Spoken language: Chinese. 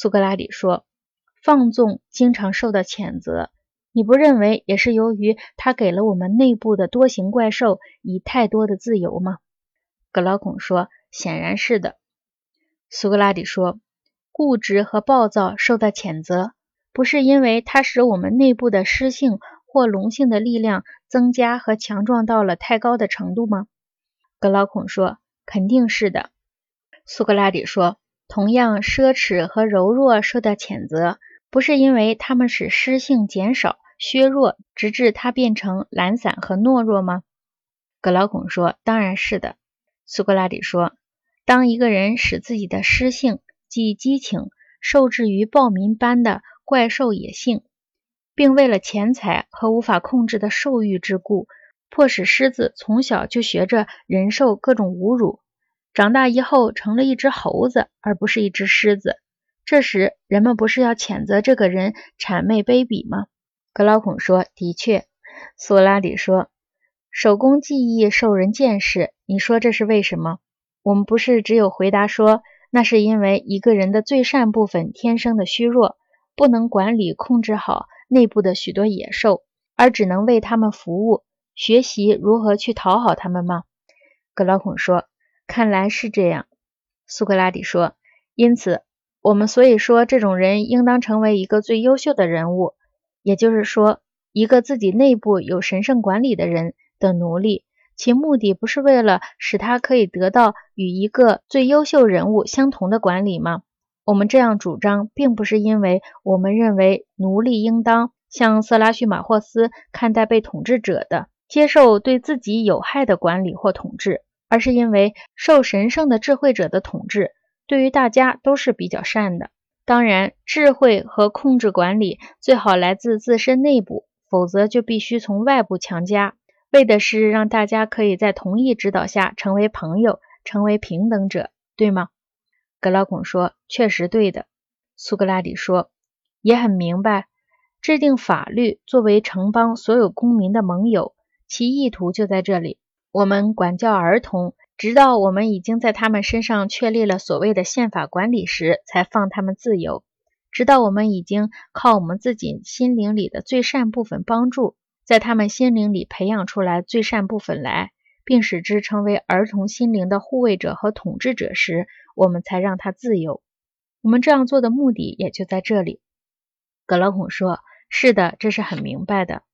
苏格拉底说：“放纵经常受到谴责，你不认为也是由于他给了我们内部的多形怪兽以太多的自由吗？”格劳孔说：“显然是的。”苏格拉底说：“固执和暴躁受到谴责，不是因为它使我们内部的湿性或龙性的力量增加和强壮到了太高的程度吗？”格劳孔说：“肯定是的。”苏格拉底说：“同样，奢侈和柔弱受到谴责，不是因为他们使诗性减少、削弱，直至它变成懒散和懦弱吗？”格劳孔说：“当然是的。”苏格拉底说。当一个人使自己的诗性，即激情，受制于暴民般的怪兽野性，并为了钱财和无法控制的兽欲之故，迫使狮子从小就学着忍受各种侮辱，长大以后成了一只猴子，而不是一只狮子，这时人们不是要谴责这个人谄媚卑鄙吗？格老孔说：“的确。”苏拉底说：“手工技艺受人见识，你说这是为什么？”我们不是只有回答说，那是因为一个人的最善部分天生的虚弱，不能管理控制好内部的许多野兽，而只能为他们服务，学习如何去讨好他们吗？格老孔说：“看来是这样。”苏格拉底说：“因此，我们所以说这种人应当成为一个最优秀的人物，也就是说，一个自己内部有神圣管理的人的奴隶。”其目的不是为了使他可以得到与一个最优秀人物相同的管理吗？我们这样主张，并不是因为我们认为奴隶应当像色拉叙马霍斯看待被统治者的，接受对自己有害的管理或统治，而是因为受神圣的智慧者的统治对于大家都是比较善的。当然，智慧和控制管理最好来自自身内部，否则就必须从外部强加。为的是让大家可以在同一指导下成为朋友，成为平等者，对吗？格劳孔说：“确实对的。”苏格拉底说：“也很明白，制定法律作为城邦所有公民的盟友，其意图就在这里。我们管教儿童，直到我们已经在他们身上确立了所谓的宪法管理时，才放他们自由；直到我们已经靠我们自己心灵里的最善部分帮助。”在他们心灵里培养出来最善部分来，并使之成为儿童心灵的护卫者和统治者时，我们才让他自由。我们这样做的目的也就在这里。格老孔说：“是的，这是很明白的。”